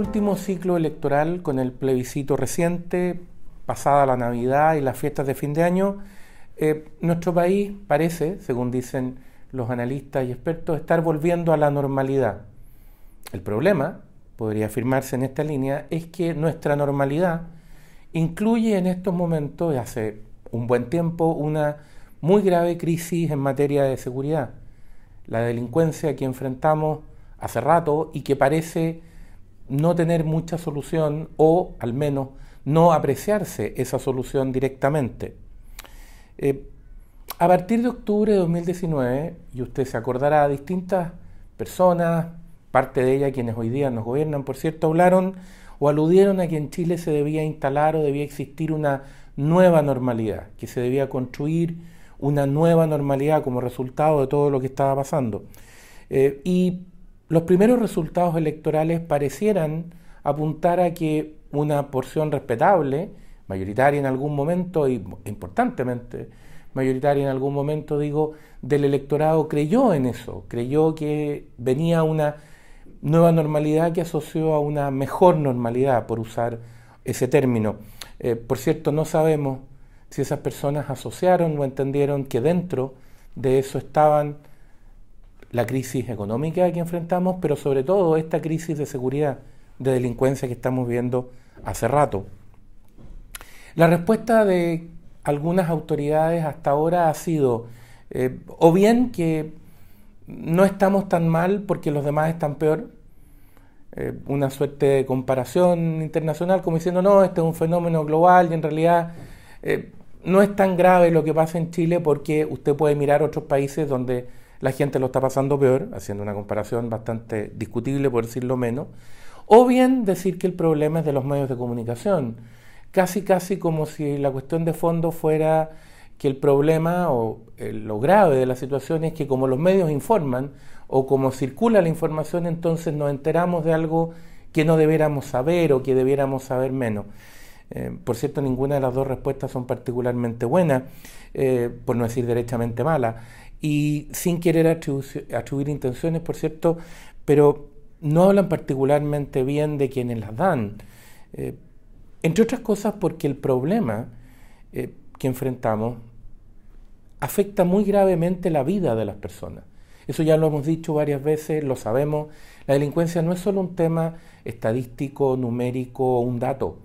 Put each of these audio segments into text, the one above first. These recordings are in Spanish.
último ciclo electoral con el plebiscito reciente, pasada la Navidad y las fiestas de fin de año, eh, nuestro país parece, según dicen los analistas y expertos, estar volviendo a la normalidad. El problema, podría afirmarse en esta línea, es que nuestra normalidad incluye en estos momentos, hace un buen tiempo, una muy grave crisis en materia de seguridad. La delincuencia que enfrentamos hace rato y que parece no tener mucha solución o al menos no apreciarse esa solución directamente. Eh, a partir de octubre de 2019, y usted se acordará, distintas personas, parte de ellas quienes hoy día nos gobiernan, por cierto, hablaron o aludieron a que en Chile se debía instalar o debía existir una nueva normalidad, que se debía construir una nueva normalidad como resultado de todo lo que estaba pasando. Eh, y los primeros resultados electorales parecieran apuntar a que una porción respetable, mayoritaria en algún momento y importantemente mayoritaria en algún momento, digo, del electorado creyó en eso, creyó que venía una nueva normalidad que asoció a una mejor normalidad, por usar ese término. Eh, por cierto, no sabemos si esas personas asociaron o entendieron que dentro de eso estaban la crisis económica que enfrentamos, pero sobre todo esta crisis de seguridad, de delincuencia que estamos viendo hace rato. La respuesta de algunas autoridades hasta ahora ha sido eh, o bien que no estamos tan mal porque los demás están peor, eh, una suerte de comparación internacional como diciendo no, este es un fenómeno global y en realidad eh, no es tan grave lo que pasa en Chile porque usted puede mirar otros países donde la gente lo está pasando peor, haciendo una comparación bastante discutible por decirlo menos, o bien decir que el problema es de los medios de comunicación, casi casi como si la cuestión de fondo fuera que el problema o eh, lo grave de la situación es que como los medios informan o como circula la información, entonces nos enteramos de algo que no debiéramos saber o que debiéramos saber menos. Eh, por cierto, ninguna de las dos respuestas son particularmente buenas, eh, por no decir derechamente malas y sin querer atribuir, intenciones, por cierto, pero no hablan particularmente bien de quienes las dan. Eh, entre otras cosas porque el problema eh, que enfrentamos afecta muy gravemente la vida de las personas. Eso ya lo hemos dicho varias veces, lo sabemos. La delincuencia no es solo un tema estadístico, numérico un dato.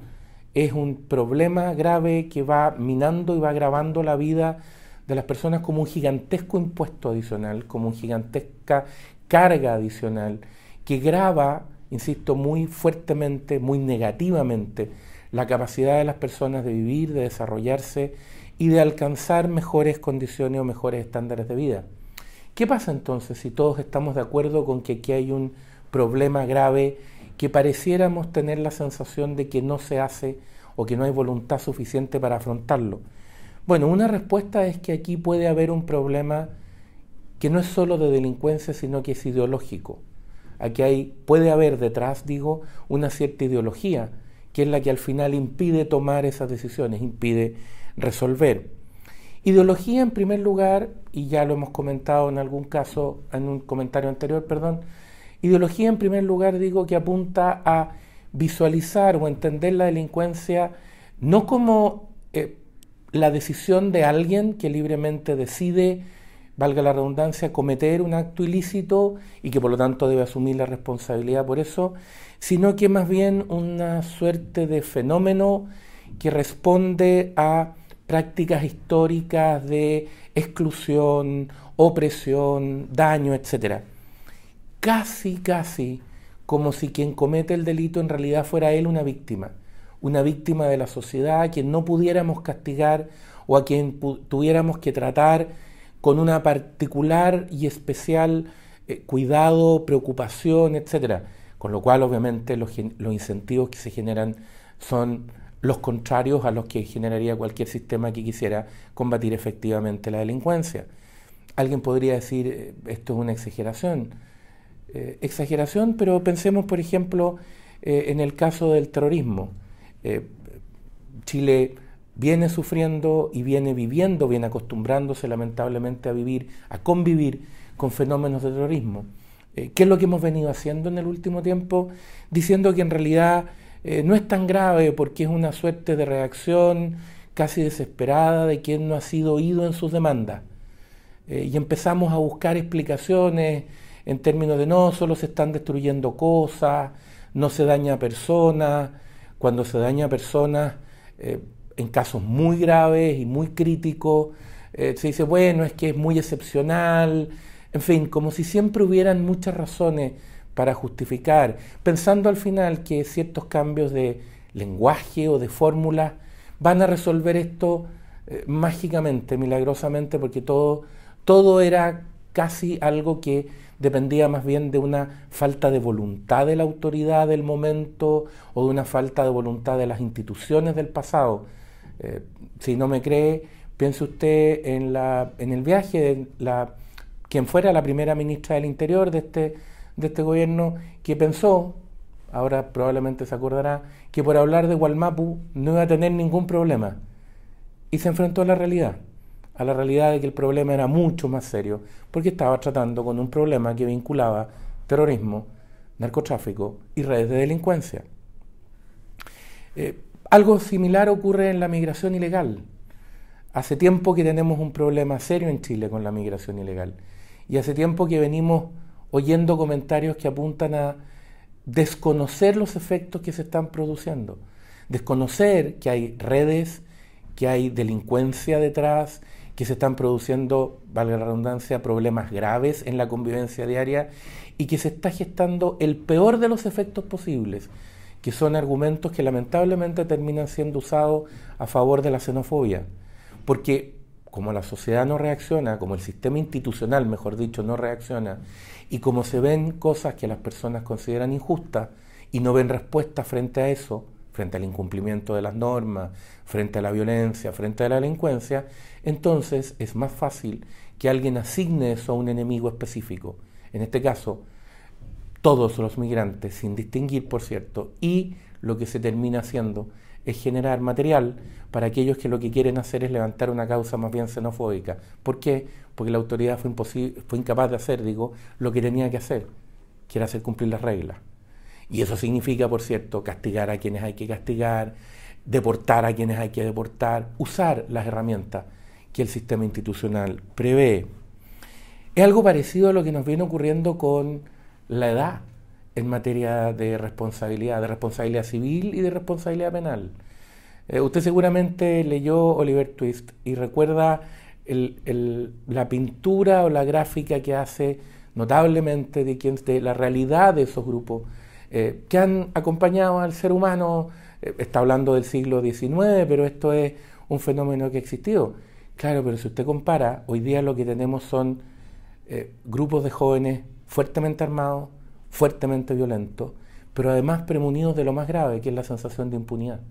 Es un problema grave que va minando y va agravando la vida de las personas como un gigantesco impuesto adicional, como una gigantesca carga adicional, que grava, insisto, muy fuertemente, muy negativamente, la capacidad de las personas de vivir, de desarrollarse y de alcanzar mejores condiciones o mejores estándares de vida. ¿Qué pasa entonces si todos estamos de acuerdo con que aquí hay un problema grave que pareciéramos tener la sensación de que no se hace o que no hay voluntad suficiente para afrontarlo? Bueno, una respuesta es que aquí puede haber un problema que no es solo de delincuencia, sino que es ideológico. Aquí hay, puede haber detrás, digo, una cierta ideología, que es la que al final impide tomar esas decisiones, impide resolver. Ideología, en primer lugar, y ya lo hemos comentado en algún caso, en un comentario anterior, perdón, ideología, en primer lugar, digo que apunta a visualizar o entender la delincuencia no como eh, la decisión de alguien que libremente decide, valga la redundancia, cometer un acto ilícito y que por lo tanto debe asumir la responsabilidad por eso, sino que más bien una suerte de fenómeno que responde a prácticas históricas de exclusión, opresión, daño, etc. Casi, casi como si quien comete el delito en realidad fuera él una víctima una víctima de la sociedad a quien no pudiéramos castigar o a quien tuviéramos que tratar con una particular y especial eh, cuidado, preocupación, etc. Con lo cual, obviamente, los, los incentivos que se generan son los contrarios a los que generaría cualquier sistema que quisiera combatir efectivamente la delincuencia. Alguien podría decir, eh, esto es una exageración. Eh, exageración, pero pensemos, por ejemplo, en el caso del terrorismo. Eh, Chile viene sufriendo y viene viviendo, viene acostumbrándose lamentablemente a vivir, a convivir con fenómenos de terrorismo. Eh, ¿Qué es lo que hemos venido haciendo en el último tiempo? Diciendo que en realidad eh, no es tan grave porque es una suerte de reacción casi desesperada de quien no ha sido oído en sus demandas. Y empezamos a buscar explicaciones en términos de no, solo se están destruyendo cosas, no se daña a personas, cuando se daña a personas en casos muy graves y muy críticos, se dice, bueno, es que es muy excepcional, en fin, como si siempre hubieran muchas razones para justificar, pensando al final que ciertos cambios de lenguaje o de fórmula van a resolver esto eh, mágicamente, milagrosamente, porque todo, todo era casi algo que dependía más bien de una falta de voluntad de la autoridad del momento o de una falta de voluntad de las instituciones del pasado. Eh, si no me cree, piense usted en, la, en el viaje de quien fuera la primera ministra del Interior de este, de este gobierno, que pensó, ahora probablemente se acordará, que por hablar de Gualmapu no iba a tener ningún problema. Y se enfrentó a la realidad, a la realidad de que el problema era mucho más serio, porque estaba tratando con un problema que vinculaba terrorismo, narcotráfico y redes de delincuencia. Eh, algo similar ocurre en la migración ilegal. Hace tiempo que tenemos un problema serio en Chile con la migración ilegal. Y hace tiempo que venimos oyendo comentarios que apuntan a desconocer los efectos que se están produciendo, desconocer que hay redes, que hay delincuencia detrás, que se están produciendo, valga la redundancia, problemas graves en la convivencia diaria y que se está gestando el peor de los efectos posibles, que son argumentos que lamentablemente terminan siendo usados a favor de la xenofobia. Porque como la sociedad no reacciona, como el sistema institucional, mejor dicho, no reacciona, y como se ven cosas que las personas consideran injustas y no ven respuesta frente a eso, frente al incumplimiento de las normas, frente a la violencia, frente a la delincuencia, entonces es más fácil que alguien asigne eso a un enemigo específico. En este caso, todos los migrantes, sin distinguir, por cierto, y lo que se termina haciendo es generar material para aquellos que lo que quieren hacer es levantar una causa más bien xenofóbica. ¿Por qué? Porque la autoridad fue, fue incapaz de hacer, digo, lo que tenía que hacer, que era hacer cumplir las reglas. Y eso significa, por cierto, castigar a quienes hay que castigar, deportar a quienes hay que deportar, usar las herramientas que el sistema institucional prevé. Es algo parecido a lo que nos viene ocurriendo con la edad en materia de responsabilidad, de responsabilidad civil y de responsabilidad penal. Eh, usted seguramente leyó Oliver Twist y recuerda la pintura o la gráfica que hace notablemente quien, de la realidad de esos grupos eh, que han acompañado al ser humano. Eh, está hablando del siglo XIX, pero esto es un fenómeno que ha existido. Claro, pero si usted compara, hoy día lo que tenemos son grupos de jóvenes fuertemente armados, fuertemente violentos, pero además premunidos de lo más grave, que es la sensación de impunidad,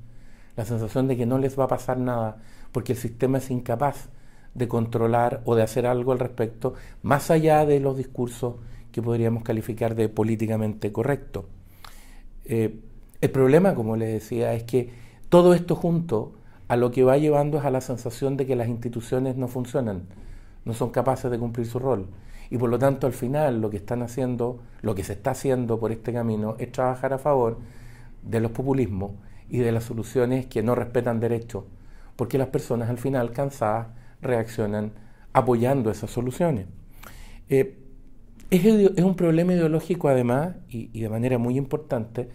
la sensación de que no les va a pasar nada, porque el sistema es incapaz de controlar o de hacer algo al respecto, más allá de los discursos que podríamos calificar de políticamente correctos. Eh, el problema, como les decía, es que todo esto junto a lo que va llevando es a la sensación de que las instituciones no funcionan, no son capaces de cumplir su rol. Y por lo tanto, al final, lo que están haciendo, lo que se está haciendo por este camino es trabajar a favor de los populismos y de las soluciones que no respetan derechos, porque las personas al final cansadas reaccionan apoyando esas soluciones. Eh, es, un problema ideológico además, y, de manera muy importante,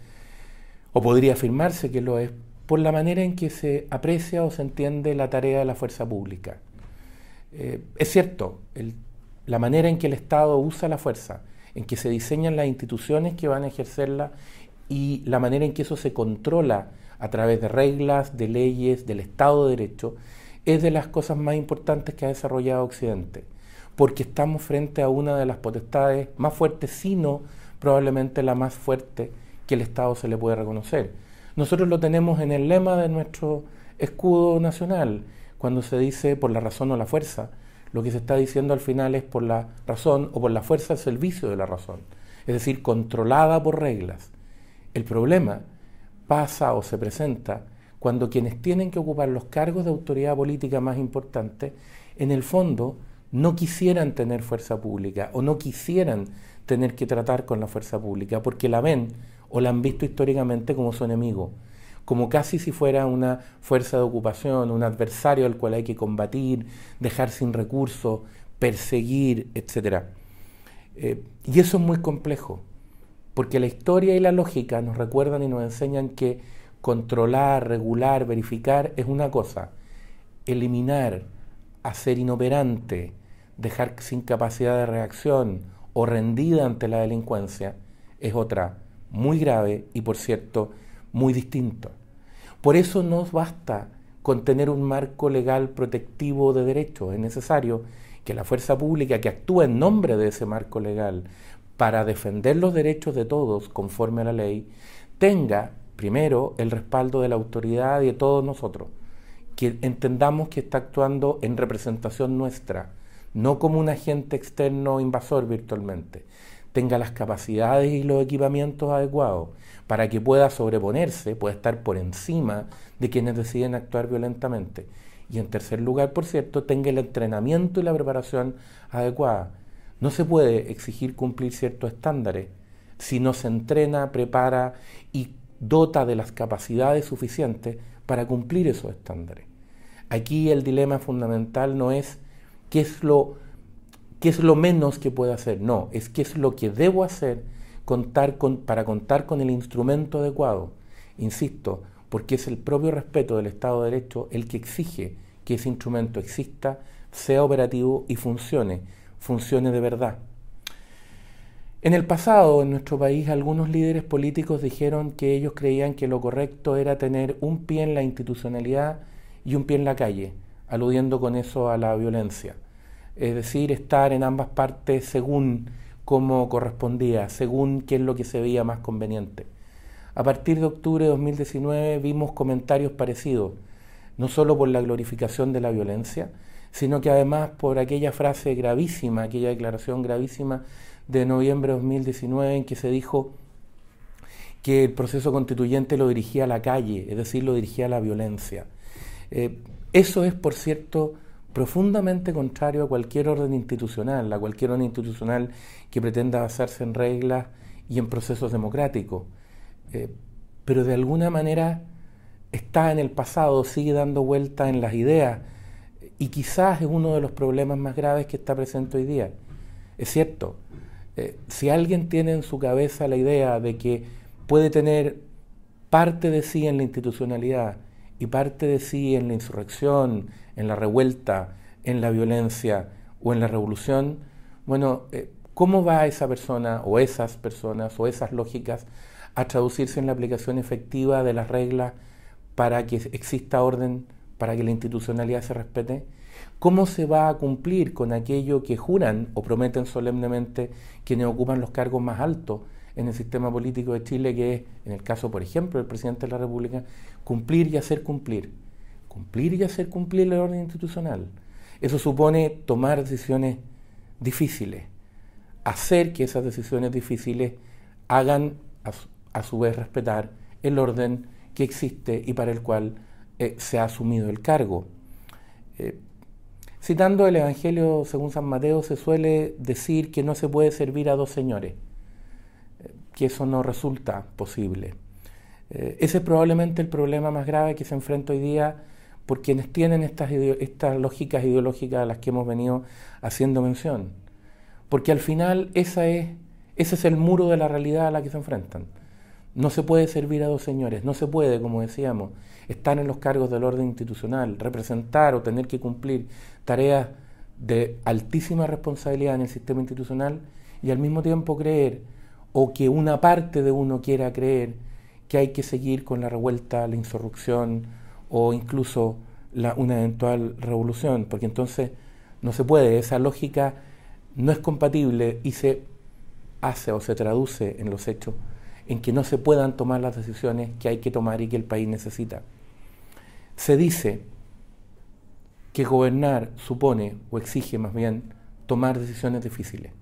o podría afirmarse que lo es, por la manera en que se aprecia o se entiende la tarea de la fuerza pública. Eh, es cierto, la manera en que el Estado usa la fuerza, en que se diseñan las instituciones que van a ejercerla y la manera en que eso se controla a través de reglas, de leyes, del Estado de Derecho, es de las cosas más importantes que ha desarrollado Occidente, porque estamos frente a una de las potestades más fuertes, sino probablemente la más fuerte que el Estado se le puede reconocer. Nosotros lo tenemos en el lema de nuestro escudo nacional, cuando se dice por la razón o la fuerza, lo que se está diciendo al final es por la razón o por la fuerza al servicio de la razón, es decir, controlada por reglas. El problema pasa o se presenta cuando quienes tienen que ocupar los cargos de autoridad política más importantes, en el fondo no quisieran tener fuerza pública o no quisieran tener que tratar con la fuerza pública, porque la ven o la han visto históricamente como su enemigo, como casi si fuera una fuerza de ocupación, un adversario al cual hay que combatir, dejar sin recursos, perseguir, etc. Eh, y eso es muy complejo, porque la historia y la lógica nos recuerdan y nos enseñan que controlar, regular, verificar es una cosa, eliminar, hacer inoperante, dejar sin capacidad de reacción o rendida ante la delincuencia es otra, muy grave y por cierto muy distinta. Por eso no basta con tener un marco legal protectivo de derechos, es necesario que la fuerza pública que actúa en nombre de ese marco legal para defender los derechos de todos conforme a la ley, tenga primero el respaldo de la autoridad y de todos nosotros, que entendamos que está actuando en representación nuestra, no como un agente externo invasor virtualmente, tenga las capacidades y los equipamientos adecuados para que pueda sobreponerse, pueda estar por encima de quienes deciden actuar violentamente. Y en tercer lugar, por cierto, tenga el entrenamiento y la preparación adecuada. No se puede exigir cumplir ciertos estándares si no se entrena, prepara y dota de las capacidades suficientes para cumplir esos estándares. Aquí el dilema fundamental no es qué es lo qué es lo menos que puedo hacer. No, es qué es lo que debo hacer contar con, para contar con el instrumento adecuado. Insisto, porque es el propio respeto del Estado de Derecho el que exige que ese instrumento exista, sea operativo y funcione, funcione de verdad. En el pasado, en nuestro país, algunos líderes políticos dijeron que ellos creían que lo correcto era tener un pie en la institucionalidad y un pie en la calle, aludiendo con eso a la violencia es decir, estar en ambas partes según cómo correspondía, según qué es lo que se veía más conveniente. A partir de octubre de 2019 vimos comentarios parecidos, no solo por la glorificación de la violencia, sino que además por aquella frase gravísima, aquella declaración gravísima de noviembre de 2019 en que se dijo que el proceso constituyente lo dirigía a la calle, es decir, lo dirigía a la violencia. Eh, eso es, por cierto, profundamente contrario a cualquier orden institucional, a cualquier orden institucional que pretenda basarse en reglas y en procesos democráticos. Eh, pero de alguna manera está en el pasado, sigue dando vuelta en las ideas y quizás es uno de los problemas más graves que está presente hoy día. Es cierto, eh, si alguien tiene en su cabeza la idea de que puede tener parte de sí en la institucionalidad y parte de sí en la insurrección, en la revuelta, en la violencia o en la revolución, bueno, eh, ¿cómo va esa persona o esas personas o esas lógicas a traducirse en la aplicación efectiva de las reglas para que exista orden, para que la institucionalidad se respete? ¿Cómo se va a cumplir con aquello que juran o prometen solemnemente quienes ocupan los cargos más altos en el sistema político de Chile, que es, en el caso, por ejemplo, del presidente de la República, cumplir y hacer cumplir? cumplir y hacer cumplir el orden institucional. Eso supone tomar decisiones difíciles, hacer que esas decisiones difíciles hagan a su, vez respetar el orden que existe y para el cual eh, se ha asumido el cargo. Eh, citando el Evangelio según San Mateo, se suele decir que no se puede servir a dos señores, que eso no resulta posible. ese es probablemente el problema más grave que se enfrenta hoy día por quienes tienen estas, estas lógicas ideológicas a las que hemos venido haciendo mención. Porque al final esa es, ese es el muro de la realidad a la que se enfrentan. No se puede servir a dos señores, no se puede, como decíamos, estar en los cargos del orden institucional, representar o tener que cumplir tareas de altísima responsabilidad en el sistema institucional y al mismo tiempo creer, o que una parte de uno quiera creer, que hay que seguir con la revuelta, la insurrección o incluso una eventual revolución, porque entonces no se puede, esa lógica no es compatible y se hace o se traduce en los hechos en que no se puedan tomar las decisiones que hay que tomar y que el país necesita. Se dice que gobernar supone o exige más bien tomar decisiones difíciles,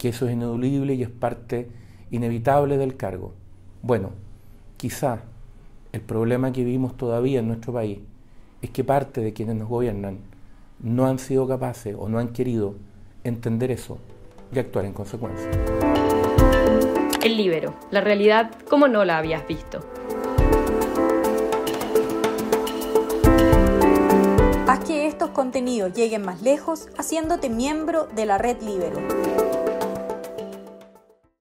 que eso es ineludible y es parte inevitable del cargo. Bueno, quizá el problema que vivimos todavía en nuestro país es que parte de quienes nos gobiernan no han sido capaces o no han querido entender eso y actuar en consecuencia. El libero, la realidad como no la habías visto. Haz que estos contenidos lleguen más lejos haciéndote miembro de la red libero.